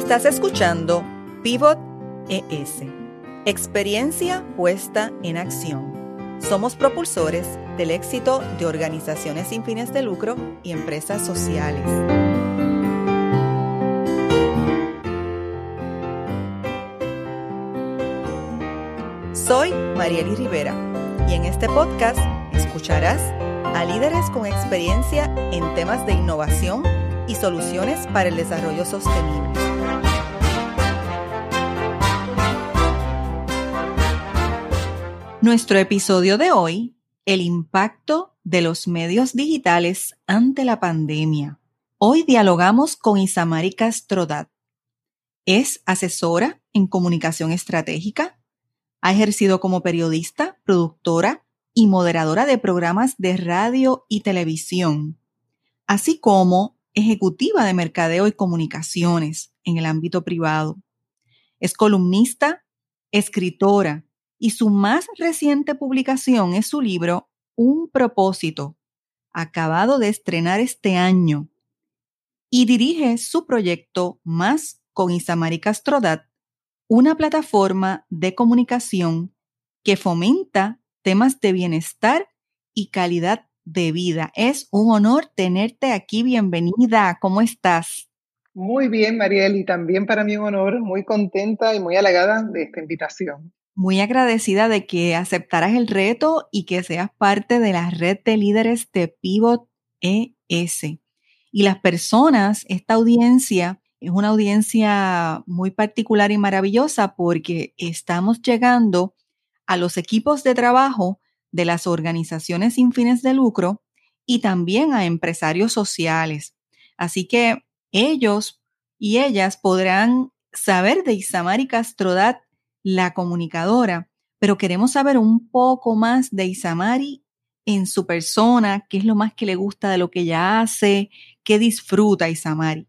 Estás escuchando Pivot ES, experiencia puesta en acción. Somos propulsores del éxito de organizaciones sin fines de lucro y empresas sociales. Soy Marieli Rivera y en este podcast escucharás a líderes con experiencia en temas de innovación y soluciones para el desarrollo sostenible. Nuestro episodio de hoy, el impacto de los medios digitales ante la pandemia. Hoy dialogamos con Isamari Castrodat. Es asesora en comunicación estratégica, ha ejercido como periodista, productora y moderadora de programas de radio y televisión, así como ejecutiva de mercadeo y comunicaciones en el ámbito privado. Es columnista, escritora y su más reciente publicación es su libro Un propósito, acabado de estrenar este año, y dirige su proyecto Más con Isamari Castrodat, una plataforma de comunicación que fomenta temas de bienestar y calidad de vida. Es un honor tenerte aquí. Bienvenida. ¿Cómo estás? Muy bien, Mariel, y también para mí un honor, muy contenta y muy halagada de esta invitación muy agradecida de que aceptaras el reto y que seas parte de la red de líderes de Pivot ES. Y las personas, esta audiencia es una audiencia muy particular y maravillosa porque estamos llegando a los equipos de trabajo de las organizaciones sin fines de lucro y también a empresarios sociales. Así que ellos y ellas podrán saber de Isamari Castrodat la comunicadora, pero queremos saber un poco más de Isamari en su persona, qué es lo más que le gusta de lo que ella hace, qué disfruta Isamari.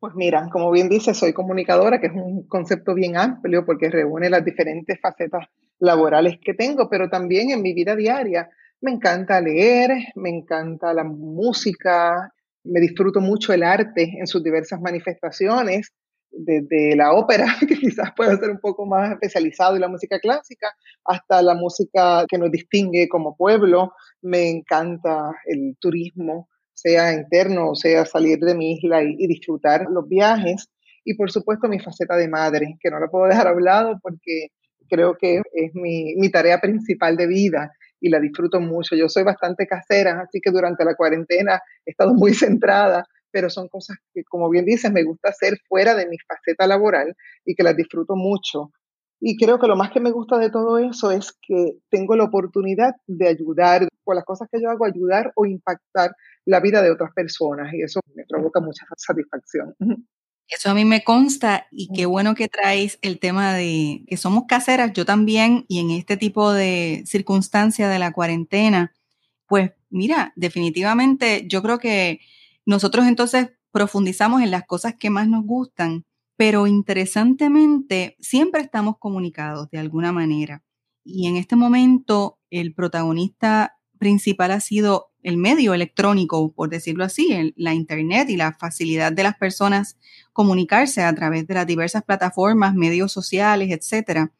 Pues mira, como bien dice, soy comunicadora, que es un concepto bien amplio porque reúne las diferentes facetas laborales que tengo, pero también en mi vida diaria. Me encanta leer, me encanta la música, me disfruto mucho el arte en sus diversas manifestaciones desde la ópera, que quizás puede ser un poco más especializado, y la música clásica, hasta la música que nos distingue como pueblo. Me encanta el turismo, sea interno o sea salir de mi isla y, disfrutar los viajes. Y por supuesto mi faceta de madre, que no la puedo dejar a porque creo que es mi, mi tarea principal de vida y la disfruto mucho. Yo soy bastante casera, así que durante la cuarentena he estado muy centrada pero son cosas que, como bien dices, me gusta hacer fuera de mi faceta laboral y que las disfruto mucho. Y creo que lo más que me gusta de todo eso es que tengo la oportunidad de ayudar, con las cosas que yo hago, ayudar o impactar la vida de otras personas y eso me provoca mucha satisfacción. Eso a mí me consta y qué bueno que traes el tema de que somos caseras, yo también, y en este tipo de circunstancia de la cuarentena, pues mira, definitivamente yo creo que nosotros entonces profundizamos en las cosas que más nos gustan, pero interesantemente siempre estamos comunicados de alguna manera. Y en este momento el protagonista principal ha sido el medio electrónico, por decirlo así, la Internet y la facilidad de las personas comunicarse a través de las diversas plataformas, medios sociales, etcétera,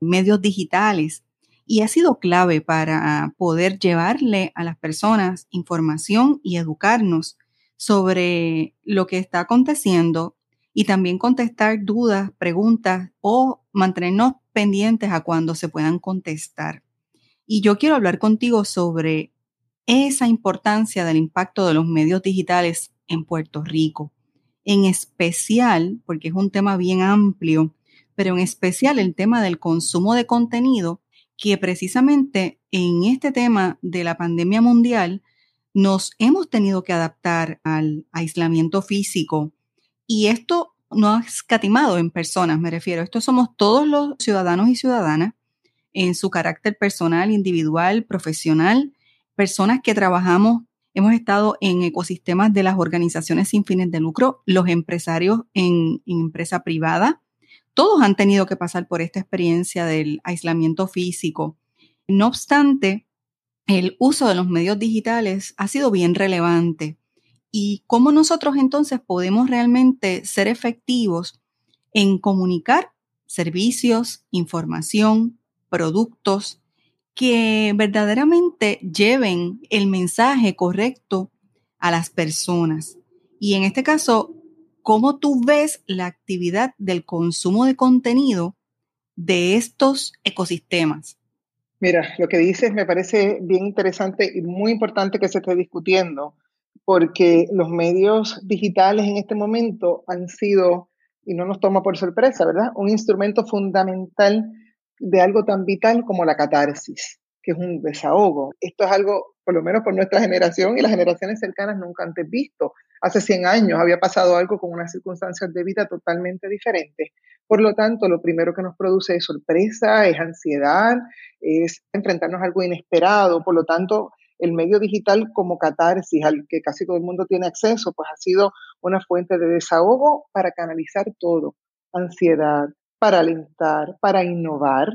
medios digitales. Y ha sido clave para poder llevarle a las personas información y educarnos sobre lo que está aconteciendo y también contestar dudas, preguntas o mantenernos pendientes a cuando se puedan contestar. Y yo quiero hablar contigo sobre esa importancia del impacto de los medios digitales en Puerto Rico. En especial, porque es un tema bien amplio, pero en especial el tema del consumo de contenido, que precisamente en este tema de la pandemia mundial nos hemos tenido que adaptar al aislamiento físico y esto no ha escatimado en personas, me refiero. Esto somos todos los ciudadanos y ciudadanas en su carácter personal, individual, profesional, personas que trabajamos, hemos estado en ecosistemas de las organizaciones sin fines de lucro, los empresarios en, en empresa privada, todos han tenido que pasar por esta experiencia del aislamiento físico. No obstante, el uso de los medios digitales ha sido bien relevante y cómo nosotros entonces podemos realmente ser efectivos en comunicar servicios, información, productos que verdaderamente lleven el mensaje correcto a las personas. Y en este caso, ¿cómo tú ves la actividad del consumo de contenido de estos ecosistemas? Mira, lo que dices me parece bien interesante y muy importante que se esté discutiendo, porque los medios digitales en este momento han sido, y no nos toma por sorpresa, ¿verdad? Un instrumento fundamental de algo tan vital como la catarsis, que es un desahogo. Esto es algo, por lo menos por nuestra generación y las generaciones cercanas, nunca antes visto. Hace 100 años había pasado algo con unas circunstancias de vida totalmente diferentes. Por lo tanto, lo primero que nos produce es sorpresa, es ansiedad, es enfrentarnos a algo inesperado. Por lo tanto, el medio digital como catarsis al que casi todo el mundo tiene acceso, pues ha sido una fuente de desahogo para canalizar todo, ansiedad, para alentar, para innovar,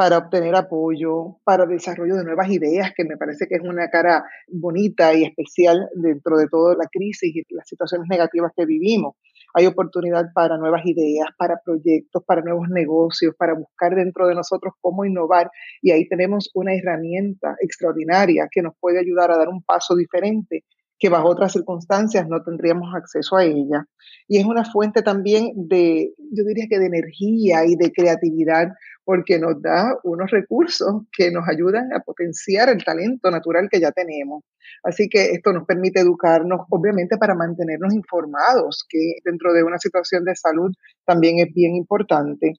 para obtener apoyo, para desarrollo de nuevas ideas, que me parece que es una cara bonita y especial dentro de toda la crisis y las situaciones negativas que vivimos. Hay oportunidad para nuevas ideas, para proyectos, para nuevos negocios, para buscar dentro de nosotros cómo innovar. Y ahí tenemos una herramienta extraordinaria que nos puede ayudar a dar un paso diferente que bajo otras circunstancias no tendríamos acceso a ella. Y es una fuente también de, yo diría que de energía y de creatividad, porque nos da unos recursos que nos ayudan a potenciar el talento natural que ya tenemos. Así que esto nos permite educarnos, obviamente, para mantenernos informados, que dentro de una situación de salud también es bien importante.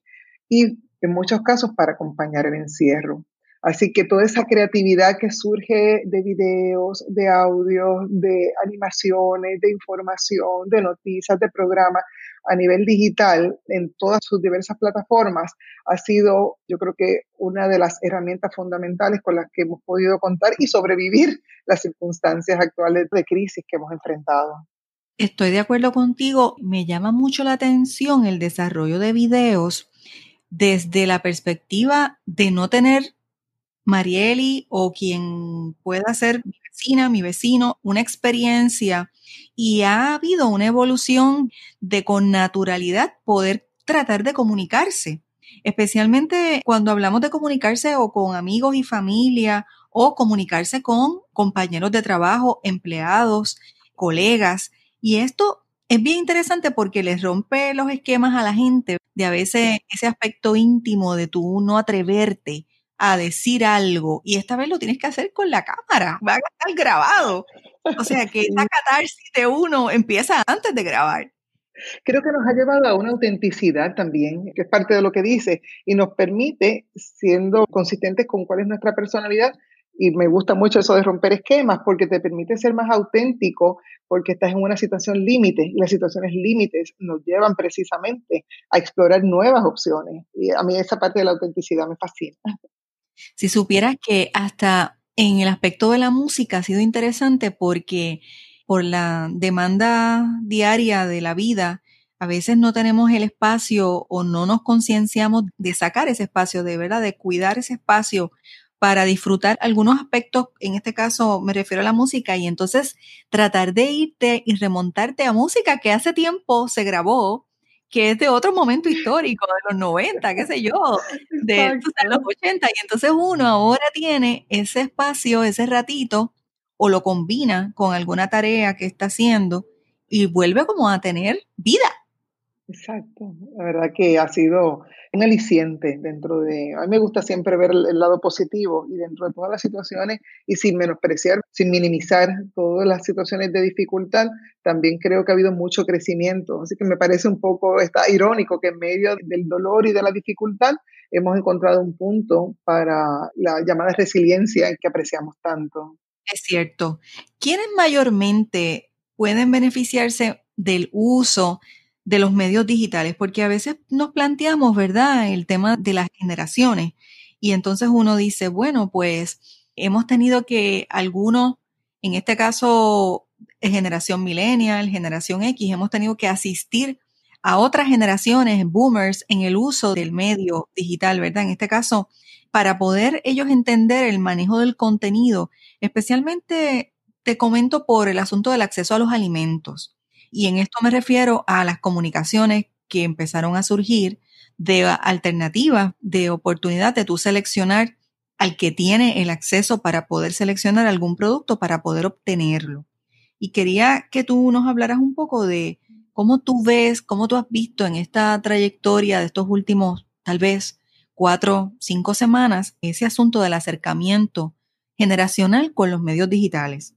Y en muchos casos para acompañar el encierro. Así que toda esa creatividad que surge de videos, de audios, de animaciones, de información, de noticias, de programas a nivel digital en todas sus diversas plataformas ha sido, yo creo que una de las herramientas fundamentales con las que hemos podido contar y sobrevivir las circunstancias actuales de crisis que hemos enfrentado. Estoy de acuerdo contigo. Me llama mucho la atención el desarrollo de videos desde la perspectiva de no tener Marieli o quien pueda ser mi vecina, mi vecino, una experiencia y ha habido una evolución de con naturalidad poder tratar de comunicarse, especialmente cuando hablamos de comunicarse o con amigos y familia o comunicarse con compañeros de trabajo, empleados, colegas. Y esto es bien interesante porque les rompe los esquemas a la gente de a veces ese aspecto íntimo de tú no atreverte a decir algo y esta vez lo tienes que hacer con la cámara, va a estar grabado. O sea que esa catarsis de uno empieza antes de grabar. Creo que nos ha llevado a una autenticidad también, que es parte de lo que dice, y nos permite, siendo consistentes con cuál es nuestra personalidad, y me gusta mucho eso de romper esquemas, porque te permite ser más auténtico, porque estás en una situación límite, y las situaciones límites nos llevan precisamente a explorar nuevas opciones. Y a mí esa parte de la autenticidad me fascina. Si supieras que hasta en el aspecto de la música ha sido interesante porque por la demanda diaria de la vida, a veces no tenemos el espacio o no nos concienciamos de sacar ese espacio, de verdad, de cuidar ese espacio para disfrutar algunos aspectos, en este caso me refiero a la música, y entonces tratar de irte y remontarte a música que hace tiempo se grabó que es de otro momento histórico, de los 90, qué sé yo, de, los 80. Y entonces uno ahora tiene ese espacio, ese ratito, o lo combina con alguna tarea que está haciendo y vuelve como a tener vida. Exacto, la verdad que ha sido un aliciente dentro de, a mí me gusta siempre ver el, lado positivo y dentro de todas las situaciones y sin menospreciar, sin minimizar todas las situaciones de dificultad, también creo que ha habido mucho crecimiento, así que me parece un poco está irónico que en medio del dolor y de la dificultad hemos encontrado un punto para la llamada resiliencia que apreciamos tanto. Es cierto. ¿Quiénes mayormente pueden beneficiarse del uso de los medios digitales, porque a veces nos planteamos, ¿verdad?, el tema de las generaciones. Y entonces uno dice, bueno, pues hemos tenido que algunos, en este caso, generación millennial, generación X, hemos tenido que asistir a otras generaciones, boomers, en el uso del medio digital, ¿verdad? En este caso, para poder ellos entender el manejo del contenido, especialmente te comento por el asunto del acceso a los alimentos. Y en esto me refiero a las comunicaciones que empezaron a surgir de alternativas, de oportunidad de tú seleccionar al que tiene el acceso para poder seleccionar algún producto para poder obtenerlo. Y quería que tú nos hablaras un poco de cómo tú ves, cómo tú has visto en esta trayectoria de estos últimos, tal vez, cuatro, cinco semanas, ese asunto del acercamiento generacional con los medios digitales.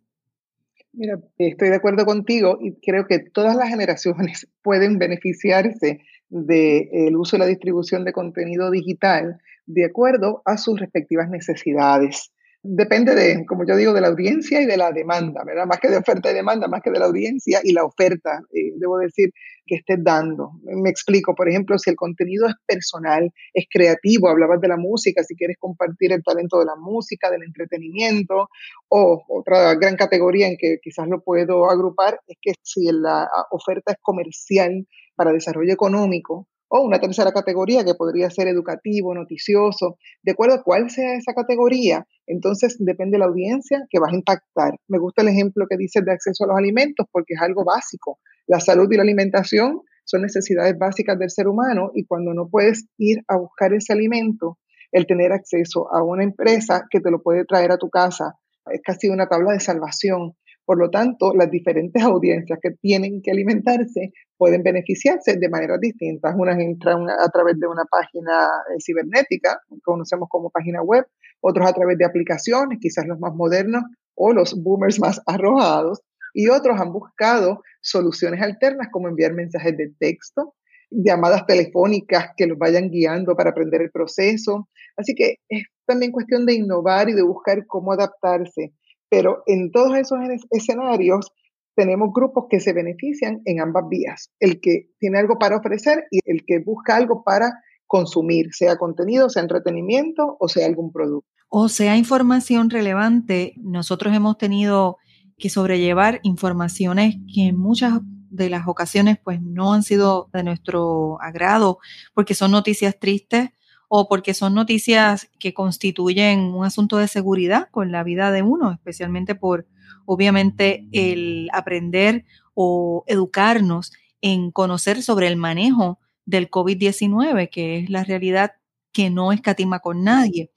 Mira, estoy de acuerdo contigo y creo que todas las generaciones pueden beneficiarse del uso y la distribución de contenido digital de acuerdo a sus respectivas necesidades depende de, como yo digo, de la audiencia y de la demanda, ¿verdad? Más que de oferta y demanda, más que de la audiencia y la oferta, eh, debo decir, que estés dando. Me explico, por ejemplo, si el contenido es personal, es creativo, hablabas de la música, si quieres compartir el talento de la música, del entretenimiento, o otra gran categoría en que quizás lo puedo agrupar, es que si la oferta es comercial para desarrollo económico, o una tercera categoría que podría ser educativo, noticioso, de acuerdo a cuál sea esa categoría, entonces depende de la audiencia que vas a impactar. Me gusta el ejemplo que dices de acceso a los alimentos porque es algo básico. La salud y la alimentación son necesidades básicas del ser humano y cuando no puedes ir a buscar ese alimento, el tener acceso a una empresa que te lo puede traer a tu casa es casi una tabla de salvación. Por lo tanto, las diferentes audiencias que tienen que alimentarse pueden beneficiarse de maneras distintas. Unas entran a través de una página eh, cibernética, conocemos como página web, otros a través de aplicaciones, quizás los más modernos o los boomers más arrojados, y otros han buscado soluciones alternas como enviar mensajes de texto, llamadas telefónicas que los vayan guiando para aprender el proceso. Así que es también cuestión de innovar y de buscar cómo adaptarse pero en todos esos escenarios tenemos grupos que se benefician en ambas vías, el que tiene algo para ofrecer y el que busca algo para consumir, sea contenido, sea entretenimiento o sea algún producto. O sea información relevante, nosotros hemos tenido que sobrellevar informaciones que en muchas de las ocasiones pues no han sido de nuestro agrado porque son noticias tristes o porque son noticias que constituyen un asunto de seguridad con la vida de uno, especialmente por, obviamente, el aprender o educarnos en conocer sobre el manejo del COVID-19, que es la realidad que no escatima con nadie.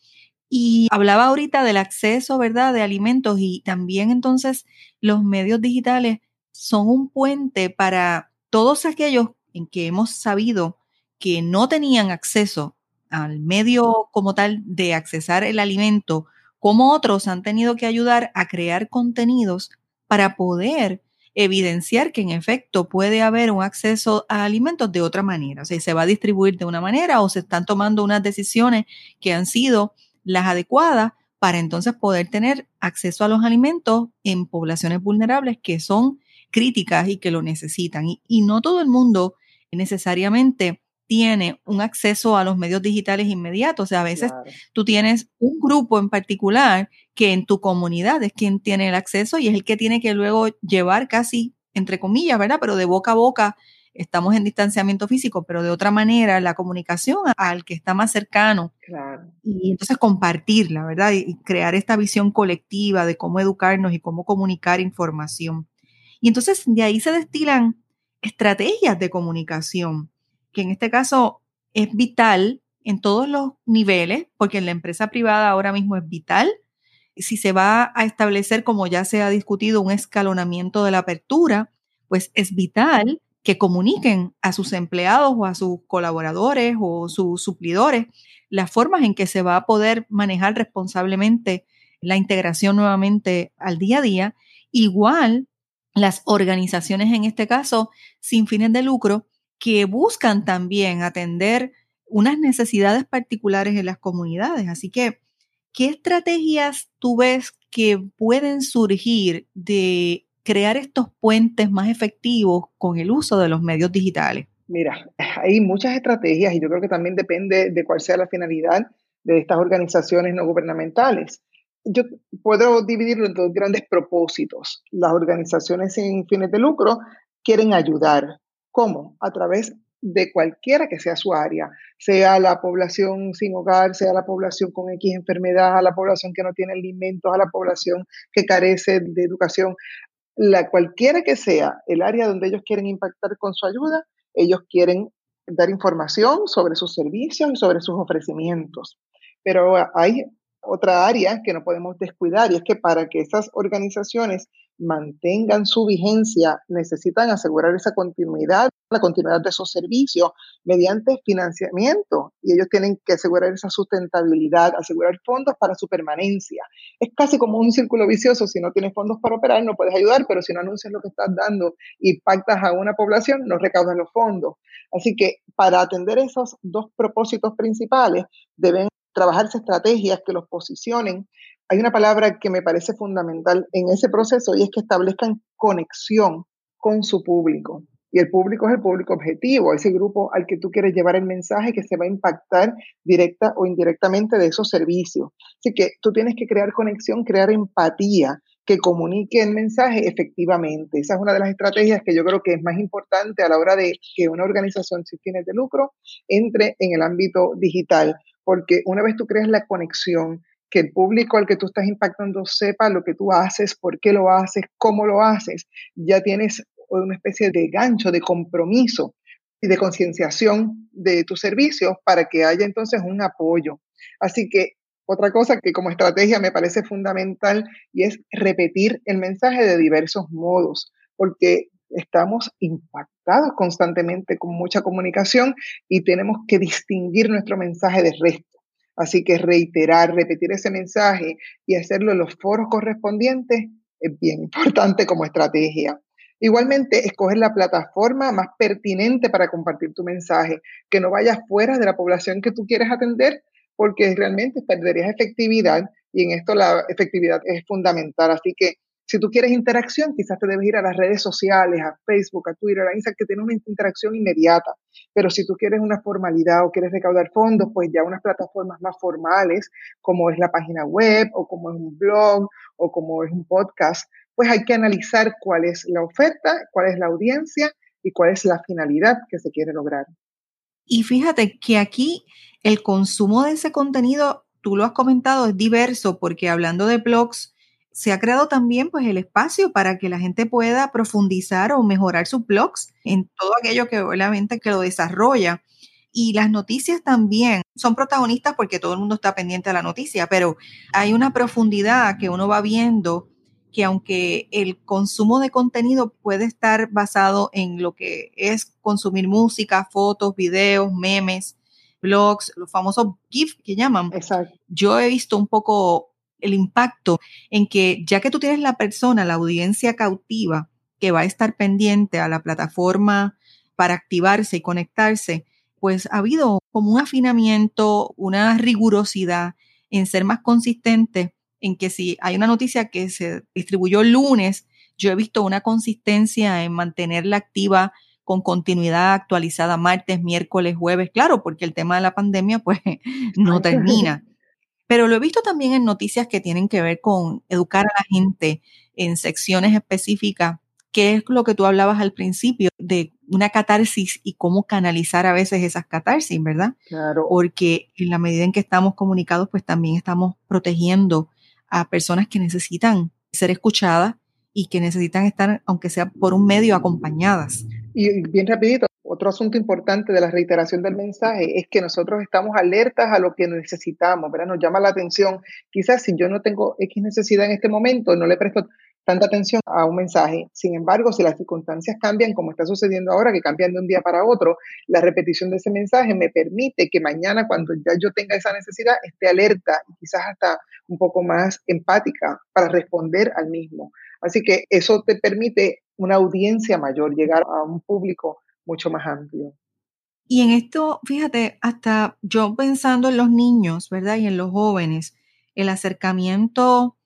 Y hablaba ahorita del acceso, ¿verdad?, de alimentos y también entonces los medios digitales son un puente para todos aquellos en que hemos sabido que no tenían acceso al medio como tal de accesar el alimento, como otros han tenido que ayudar a crear contenidos para poder evidenciar que en efecto puede haber un acceso a alimentos de otra manera. O sea, se va a distribuir de una manera o se están tomando unas decisiones que han sido las adecuadas para entonces poder tener acceso a los alimentos en poblaciones vulnerables que son críticas y que lo necesitan. Y, y no todo el mundo necesariamente tiene un acceso a los medios digitales inmediatos. O sea, a veces tú tienes un grupo en particular que en tu comunidad es quien tiene el acceso y es el que tiene que luego llevar casi, entre comillas, ¿verdad? Pero de boca a boca estamos en distanciamiento físico, pero de otra manera la comunicación al que está más cercano. Y entonces compartirla, ¿verdad? Y crear esta visión colectiva de cómo educarnos y cómo comunicar información. Y entonces de ahí se destilan estrategias de comunicación que en este caso es vital en todos los niveles, porque en la empresa privada ahora mismo es vital. Si se va a establecer, como ya se ha discutido, un escalonamiento de la apertura, pues es vital que comuniquen a sus empleados o a sus colaboradores o sus suplidores las formas en que se va a poder manejar responsablemente la integración nuevamente al día a día. Igual, las organizaciones en este caso sin fines de lucro que buscan también atender unas necesidades particulares en las comunidades. Así que, ¿qué estrategias tú ves que pueden surgir de crear estos puentes más efectivos con el uso de los medios digitales? Mira, hay muchas estrategias y yo creo que también depende de cuál sea la finalidad de estas organizaciones no gubernamentales. Yo puedo dividirlo en dos grandes propósitos. Las organizaciones sin fines de lucro quieren ayudar, ¿Cómo? A través de cualquiera que sea su área, sea la población sin hogar, sea la población con X enfermedad, a la población que no tiene alimentos, a la población que carece de educación, la cualquiera que sea el área donde ellos quieren impactar con su ayuda, ellos quieren dar información sobre sus servicios y sobre sus ofrecimientos. Pero hay otra área que no podemos descuidar y es que para que esas organizaciones mantengan su vigencia, necesitan asegurar esa continuidad, la continuidad de esos servicios mediante financiamiento y ellos tienen que asegurar esa sustentabilidad, asegurar fondos para su permanencia. Es casi como un círculo vicioso, si no tienes fondos para operar no puedes ayudar, pero si no anuncias lo que estás dando y pactas a una población, no recaudas los fondos. Así que para atender esos dos propósitos principales deben trabajarse estrategias que los posicionen hay una palabra que me parece fundamental en ese proceso y es que establezcan conexión con su público. Y el público es el público objetivo, ese grupo al que tú quieres llevar el mensaje que se va a impactar directa o indirectamente de esos servicios. Así que tú tienes que crear conexión, crear empatía, que comunique el mensaje efectivamente. Esa es una de las estrategias que yo creo que es más importante a la hora de que una organización sin fines de lucro entre en el ámbito digital, porque una vez tú creas la conexión, que el público al que tú estás impactando sepa lo que tú haces, por qué lo haces, cómo lo haces. Ya tienes una especie de gancho, de compromiso y de concienciación de tus servicios para que haya entonces un apoyo. Así que otra cosa que como estrategia me parece fundamental y es repetir el mensaje de diversos modos, porque estamos impactados constantemente con mucha comunicación y tenemos que distinguir nuestro mensaje de resto. Así que reiterar, repetir ese mensaje y hacerlo en los foros correspondientes es bien importante como estrategia. Igualmente, escoger la plataforma más pertinente para compartir tu mensaje, que no vayas fuera de la población que tú quieres atender, porque realmente perderías efectividad y en esto la efectividad es fundamental. Así que si tú quieres interacción, quizás te debes ir a las redes sociales, a Facebook, a Twitter, a Instagram, que tienen una interacción inmediata. Pero si tú quieres una formalidad o quieres recaudar fondos, pues ya unas plataformas más formales, como es la página web o como es un blog o como es un podcast, pues hay que analizar cuál es la oferta, cuál es la audiencia y cuál es la finalidad que se quiere lograr. Y fíjate que aquí el consumo de ese contenido, tú lo has comentado, es diverso porque hablando de blogs, se ha creado también pues el espacio para que la gente pueda profundizar o mejorar sus blogs en todo aquello que obviamente que lo desarrolla. Y las noticias también son protagonistas porque todo el mundo está pendiente de la noticia, pero hay una profundidad que uno va viendo que aunque el consumo de contenido puede estar basado en lo que es consumir música, fotos, videos, memes, blogs, los famosos GIF que llaman. Exacto. Yo he visto un poco el impacto en que ya que tú tienes la persona, la audiencia cautiva, que va a estar pendiente a la plataforma para activarse y conectarse, pues ha habido como un afinamiento, una rigurosidad en ser más consistente, en que si hay una noticia que se distribuyó el lunes, yo he visto una consistencia en mantenerla activa con continuidad actualizada martes, miércoles, jueves, claro, porque el tema de la pandemia pues no termina. Pero lo he visto también en noticias que tienen que ver con educar a la gente en secciones específicas, que es lo que tú hablabas al principio de una catarsis y cómo canalizar a veces esas catarsis, ¿verdad? Claro. Porque en la medida en que estamos comunicados, pues también estamos protegiendo a personas que necesitan ser escuchadas y que necesitan estar, aunque sea por un medio, acompañadas. Y bien rapidito, otro asunto importante de la reiteración del mensaje es que nosotros estamos alertas a lo que necesitamos, ¿verdad? Nos llama la atención. Quizás si yo no tengo X necesidad en este momento, no le presto tanta atención a un mensaje. Sin embargo, si las circunstancias cambian, como está sucediendo ahora, que cambian de un día para otro, la repetición de ese mensaje me permite que mañana, cuando ya yo tenga esa necesidad, esté alerta y quizás hasta un poco más empática para responder al mismo. Así que eso te permite una audiencia mayor, llegar a un público mucho más amplio. Y en esto, fíjate, hasta yo pensando en los niños, ¿verdad? Y en los jóvenes, el acercamiento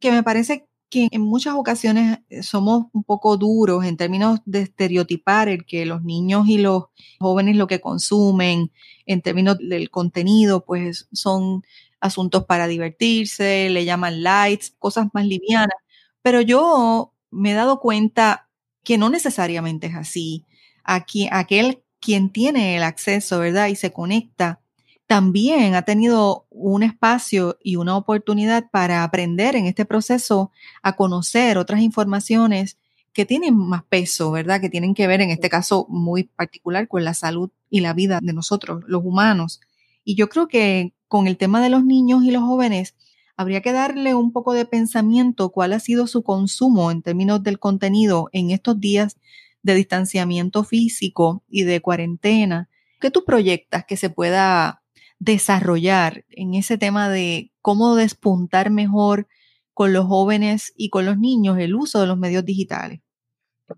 que me parece que en muchas ocasiones eh, somos un poco duros en términos de estereotipar el que los niños y los jóvenes lo que consumen en términos del contenido, pues son asuntos para divertirse, le llaman lights, cosas más livianas. Pero yo me he dado cuenta que no necesariamente es así aquí, aquel quien tiene el acceso, ¿verdad? Y se conecta, también ha tenido un espacio y una oportunidad para aprender en este proceso a conocer otras informaciones que tienen más peso, ¿verdad? Que tienen que ver en este caso muy particular con la salud y la vida de nosotros, los humanos. Y yo creo que con el tema de los niños y los jóvenes, habría que darle un poco de pensamiento cuál ha sido su consumo en términos del contenido en estos días de distanciamiento físico y de cuarentena. ¿Qué tú proyectas que se pueda desarrollar en ese tema de cómo despuntar mejor con los jóvenes y con los niños el uso de los medios digitales?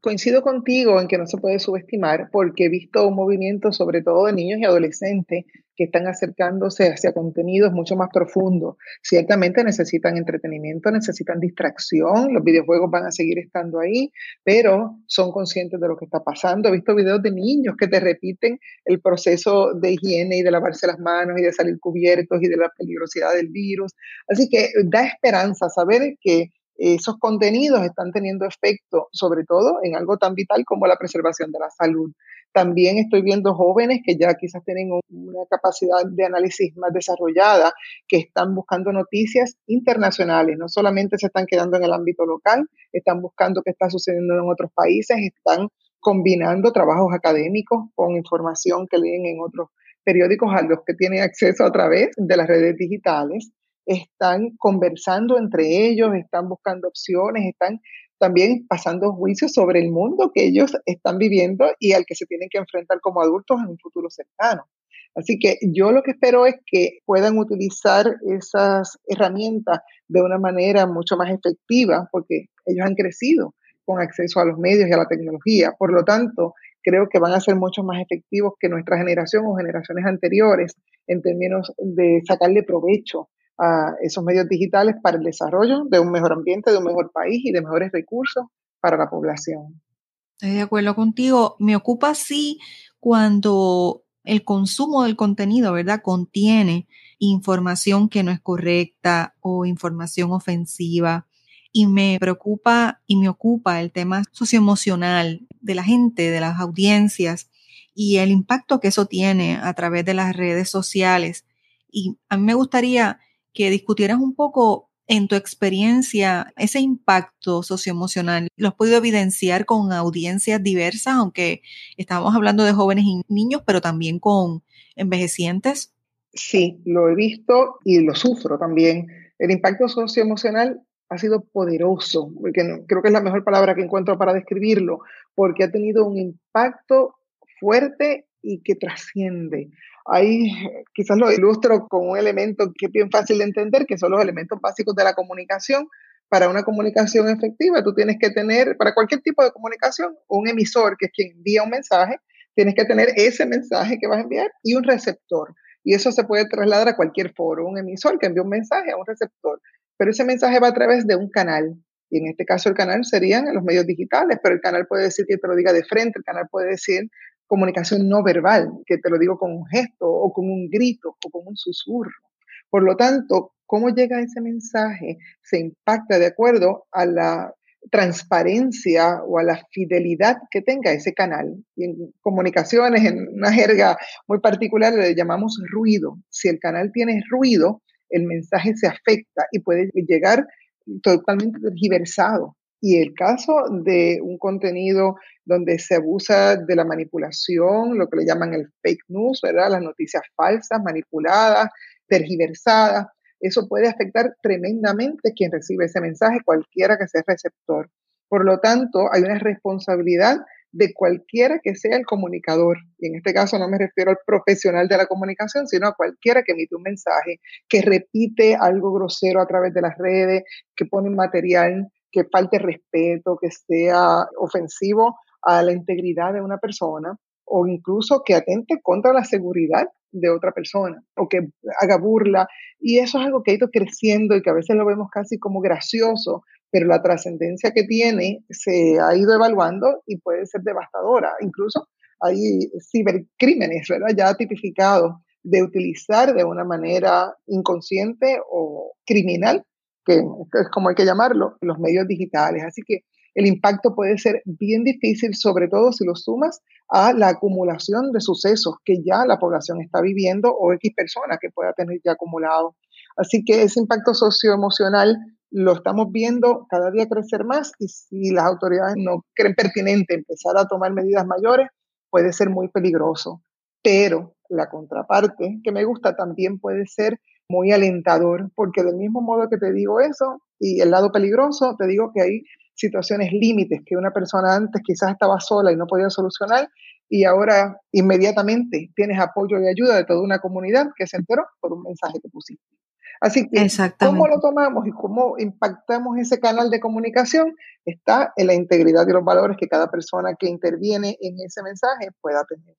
Coincido contigo en que no se puede subestimar porque he visto un movimiento sobre todo de niños y adolescentes que están acercándose hacia contenidos mucho más profundos. Ciertamente necesitan entretenimiento, necesitan distracción, los videojuegos van a seguir estando ahí, pero son conscientes de lo que está pasando. He visto videos de niños que te repiten el proceso de higiene y de lavarse las manos y de salir cubiertos y de la peligrosidad del virus. Así que da esperanza saber que esos contenidos están teniendo efecto, sobre todo en algo tan vital como la preservación de la salud. También estoy viendo jóvenes que ya quizás tienen una capacidad de análisis más desarrollada, que están buscando noticias internacionales, no solamente se están quedando en el ámbito local, están buscando qué está sucediendo en otros países, están combinando trabajos académicos con información que leen en otros periódicos a los que tienen acceso a través de las redes digitales. Están conversando entre ellos, están buscando opciones, están también pasando juicios sobre el mundo que ellos están viviendo y al que se tienen que enfrentar como adultos en un futuro cercano. Así que yo lo que espero es que puedan utilizar esas herramientas de una manera mucho más efectiva, porque ellos han crecido con acceso a los medios y a la tecnología. Por lo tanto, creo que van a ser mucho más efectivos que nuestra generación o generaciones anteriores en términos de sacarle provecho a esos medios digitales para el desarrollo de un mejor ambiente, de un mejor país y de mejores recursos para la población. Estoy de acuerdo contigo. Me ocupa sí cuando el consumo del contenido, ¿verdad? Contiene información que no es correcta o información ofensiva. Y me preocupa y me ocupa el tema socioemocional de la gente, de las audiencias y el impacto que eso tiene a través de las redes sociales. Y a mí me gustaría que discutieras un poco en tu experiencia ese impacto socioemocional. ¿Lo has podido evidenciar con audiencias diversas, aunque estamos hablando de jóvenes y niños, pero también con envejecientes? Sí, lo he visto y lo sufro también. El impacto socioemocional ha sido poderoso, porque creo que es la mejor palabra que encuentro para describirlo, porque ha tenido un impacto fuerte y que trasciende. Ahí quizás lo ilustro con un elemento que es bien fácil de entender, que son los elementos básicos de la comunicación. Para una comunicación efectiva, tú tienes que tener, para cualquier tipo de comunicación, un emisor, que es quien envía un mensaje, tienes que tener ese mensaje que vas a enviar y un receptor. Y eso se puede trasladar a cualquier foro, un emisor que envía un mensaje a un receptor. Pero ese mensaje va a través de un canal. Y en este caso el canal serían los medios digitales, pero el canal puede decir que te lo diga de frente, el canal puede decir comunicación no verbal, que te lo digo con un gesto o con un grito o con un susurro. Por lo tanto, cómo llega ese mensaje se impacta de acuerdo a la transparencia o a la fidelidad que tenga ese canal. Y en comunicaciones, en una jerga muy particular, le llamamos ruido. Si el canal tiene ruido, el mensaje se afecta y puede llegar totalmente tergiversado. Y el caso de un contenido donde se abusa de la manipulación, lo que le llaman el fake news. Las noticias falsas, manipuladas, tergiversadas, eso puede afectar tremendamente quien recibe ese mensaje, cualquiera que sea el receptor. Por lo tanto, hay una responsabilidad de cualquiera que sea el comunicador. Y en este caso no me refiero al profesional de la comunicación, sino a cualquiera que emite un mensaje, que repite algo grosero a través de las redes, que pone material que falte respeto, que sea ofensivo a la integridad de una persona o incluso que atente contra la seguridad de otra persona o que haga burla. Y eso es algo que ha ido creciendo y que a veces lo vemos casi como gracioso, pero la trascendencia que tiene se ha ido evaluando y puede ser devastadora. Incluso hay cibercrímenes, ¿verdad? Ya tipificados de utilizar de una manera inconsciente o criminal que es como hay que llamarlo, los medios digitales. Así que el impacto puede ser bien difícil, sobre todo si lo sumas a la acumulación de sucesos que ya la población está viviendo o X persona que pueda tener ya acumulado. Así que ese impacto socioemocional lo estamos viendo cada día crecer más y si las autoridades no creen pertinente empezar a tomar medidas mayores, puede ser muy peligroso. Pero la contraparte que me gusta también puede ser muy alentador, porque del mismo modo que te digo eso y el lado peligroso, te digo que hay situaciones límites que una persona antes quizás estaba sola y no podía solucionar y ahora inmediatamente tienes apoyo y ayuda de toda una comunidad que se enteró por un mensaje que pusiste. Así que, ¿cómo lo tomamos y cómo impactamos ese canal de comunicación? Está en la integridad y los valores que cada persona que interviene en ese mensaje pueda tener.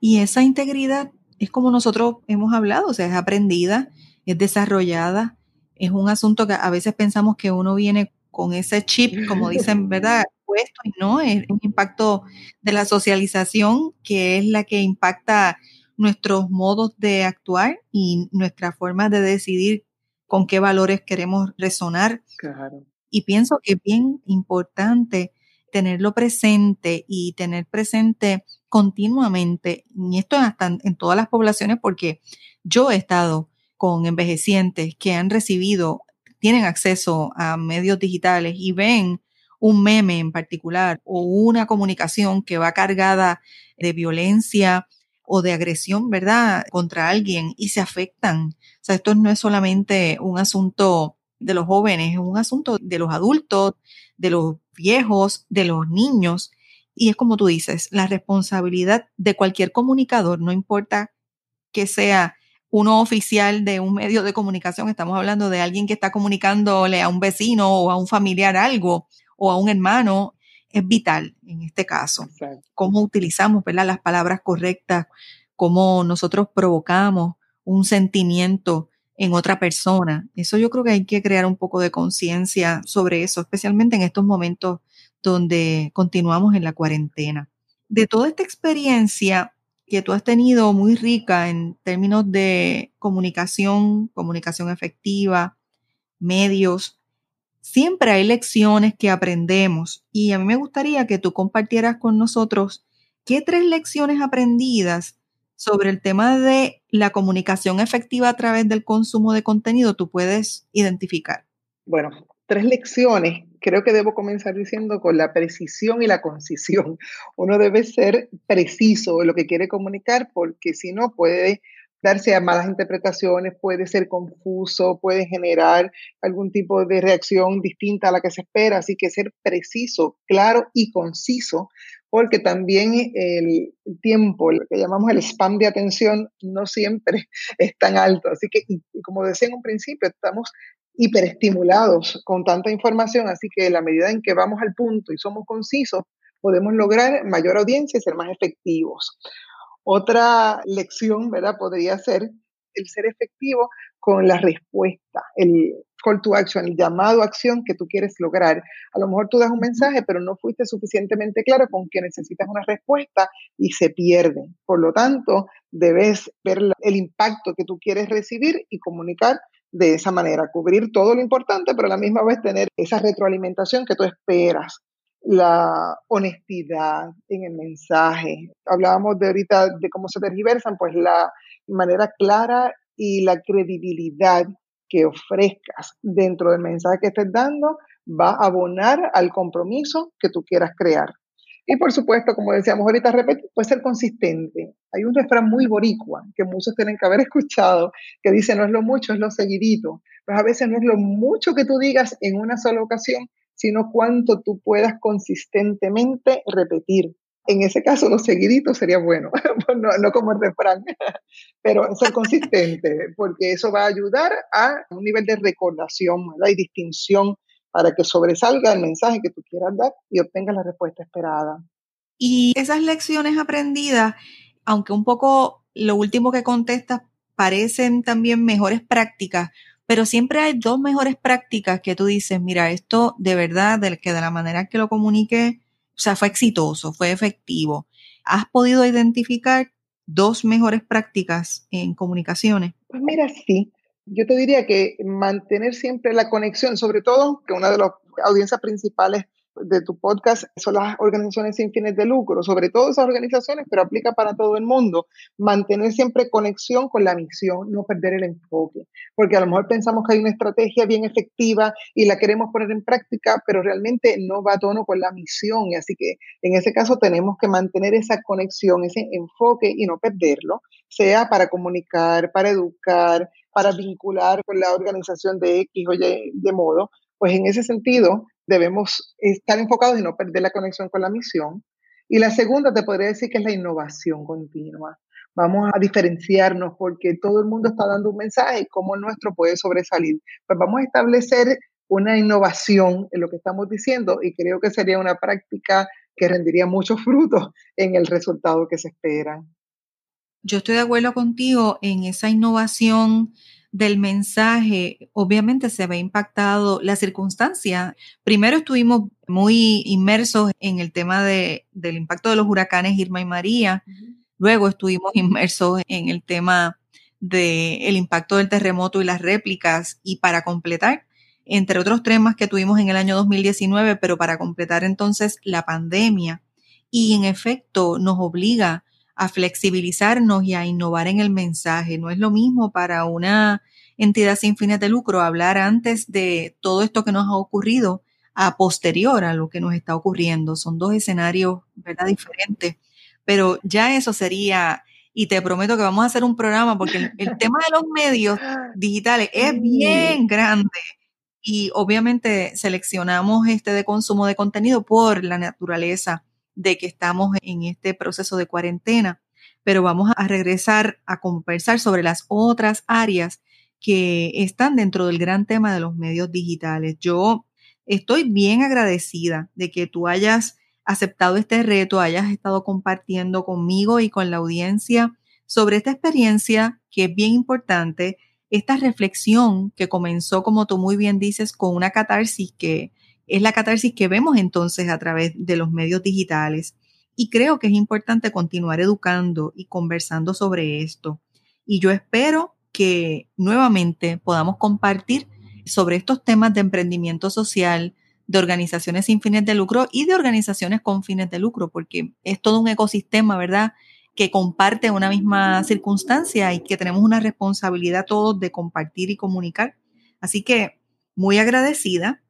Y esa integridad es como nosotros hemos hablado, o sea, es aprendida, es desarrollada, es un asunto que a veces pensamos que uno viene con ese chip, como dicen, ¿verdad? Puesto y no, es un impacto de la socialización que es la que impacta nuestros modos de actuar y nuestra forma de decidir con qué valores queremos resonar. Y pienso que es bien importante tenerlo presente y tener presente continuamente, y esto hasta en todas las poblaciones, porque yo he estado con envejecientes que han recibido, tienen acceso a medios digitales y ven un meme en particular o una comunicación que va cargada de violencia o de agresión, ¿verdad?, contra alguien y se afectan. O sea, esto no es solamente un asunto de los jóvenes, es un asunto de los adultos, de los viejos, de los niños. Y es como tú dices, la responsabilidad de cualquier comunicador, no importa que sea uno oficial de un medio de comunicación, estamos hablando de alguien que está comunicándole a un vecino o a un familiar algo o a un hermano, es vital en este caso. Cómo utilizamos ¿verdad? las palabras correctas, cómo nosotros provocamos un sentimiento en otra persona. Eso yo creo que hay que crear un poco de conciencia sobre eso, especialmente en estos momentos donde continuamos en la cuarentena. De toda esta experiencia que tú has tenido muy rica en términos de comunicación, comunicación efectiva, medios, siempre hay lecciones que aprendemos y a mí me gustaría que tú compartieras con nosotros qué tres lecciones aprendidas sobre el tema de la comunicación efectiva a través del consumo de contenido tú puedes identificar? Bueno, tres lecciones. Creo que debo comenzar diciendo con la precisión y la concisión. Uno debe ser preciso en lo que quiere comunicar porque si no puede darse a malas interpretaciones, puede ser confuso, puede generar algún tipo de reacción distinta a la que se espera. Así que ser preciso, claro y conciso porque también el tiempo, lo que llamamos el spam de atención, no siempre es tan alto. Así que, como decía en un principio, estamos hiperestimulados con tanta información, así que la medida en que vamos al punto y somos concisos, podemos lograr mayor audiencia y ser más efectivos. Otra lección, ¿verdad? Podría ser el ser efectivo con la respuesta, el call to action, el llamado a acción que tú quieres lograr. A lo mejor tú das un mensaje, pero no fuiste suficientemente claro con que necesitas una respuesta y se pierde. Por lo tanto, debes ver el impacto que tú quieres recibir y comunicar de esa manera, cubrir todo lo importante, pero a la misma vez tener esa retroalimentación que tú esperas la honestidad en el mensaje. Hablábamos de ahorita de cómo se tergiversan, pues la manera clara y la credibilidad que ofrezcas dentro del mensaje que estés dando va a abonar al compromiso que tú quieras crear. Y por supuesto, como decíamos ahorita, repetir, puede ser consistente. Hay un refrán muy boricua que muchos tienen que haber escuchado, que dice, no es lo mucho, es lo seguidito. Pues a veces no es lo mucho que tú digas en una sola ocasión, sino cuánto tú puedas consistentemente repetir en ese caso los seguiditos sería bueno, no, como el refrán, pero ser consistente, porque eso va a ayudar a un nivel de recordación y distinción para que sobresalga el mensaje que tú quieras dar y obtengas la respuesta esperada. Y esas lecciones aprendidas, aunque un poco lo último que contestas parecen también mejores prácticas, pero siempre hay dos mejores prácticas que tú dices, mira, esto de verdad, de que de la manera que lo comunique, o sea, fue exitoso, fue efectivo. ¿Has podido identificar dos mejores prácticas en comunicaciones? Pues mira, sí. Yo te diría que mantener siempre la conexión, sobre todo que una de las audiencias principales de tu podcast son las organizaciones sin fines de lucro, sobre todo esas organizaciones, pero aplica para todo el mundo. Mantener siempre conexión con la misión, no perder el enfoque, porque a lo mejor pensamos que hay una estrategia bien efectiva y la queremos poner en práctica, pero realmente no va a tono con la misión. Y así que en ese caso tenemos que mantener esa conexión, ese enfoque y no perderlo, sea para comunicar, para educar, para vincular con la organización de X o Y de modo, pues en ese sentido debemos estar enfocados y no perder la conexión con la misión. Y la segunda te podría decir que es la innovación continua. Vamos a diferenciarnos porque todo el mundo está dando un mensaje, cómo nuestro puede sobresalir. Pues vamos a establecer una innovación en lo que estamos diciendo y creo que sería una práctica que rendiría muchos frutos en el resultado que se espera. Yo estoy de acuerdo contigo en esa innovación del mensaje, obviamente se ve impactado la circunstancia. Primero estuvimos muy inmersos en el tema de, del impacto de los huracanes Irma y María. Luego estuvimos inmersos en el tema del impacto del terremoto y las réplicas. Y para completar, entre otros temas que tuvimos en el año 2019, pero para completar entonces la pandemia. Y en efecto nos obliga a flexibilizarnos y a innovar en el mensaje. No es lo mismo para una entidad sin fines de lucro hablar antes de todo esto que nos ha ocurrido a posterior a lo que nos está ocurriendo. Son dos escenarios, ¿verdad? Diferentes. Pero ya eso sería, y te prometo que vamos a hacer un programa porque el, el tema de los medios digitales es bien grande. Y obviamente seleccionamos este de consumo de contenido por la naturaleza de que estamos en este proceso de cuarentena, pero vamos a regresar a conversar sobre las otras áreas que están dentro del gran tema de los medios digitales. Yo estoy bien agradecida de que tú hayas aceptado este reto, hayas estado compartiendo conmigo y con la audiencia sobre esta experiencia que es bien importante, esta reflexión que comenzó, como tú muy bien dices, con una catarsis que es la catarsis que vemos entonces a través de los medios digitales. Y creo que es importante continuar educando y conversando sobre esto. Y yo espero que nuevamente podamos compartir sobre estos temas de emprendimiento social, de organizaciones sin fines de lucro y de organizaciones con fines de lucro, porque es todo un ecosistema, ¿verdad? Que comparte una misma circunstancia y que tenemos una responsabilidad todos de compartir y comunicar. Así que muy agradecida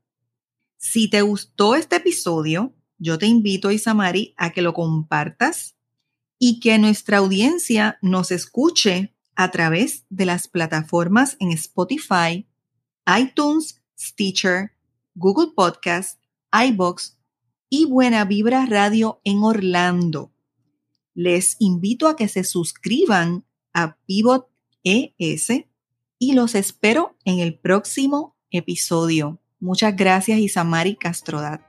si te gustó este episodio, yo te invito, Isamari, a que lo compartas y que nuestra audiencia nos escuche a través de las plataformas en Spotify, iTunes, Stitcher, Google Podcast, iBox y Buena Vibra Radio en Orlando. Les invito a que se suscriban a Pivot ES y los espero en el próximo episodio. Muchas gracias, Isamari Castrodat.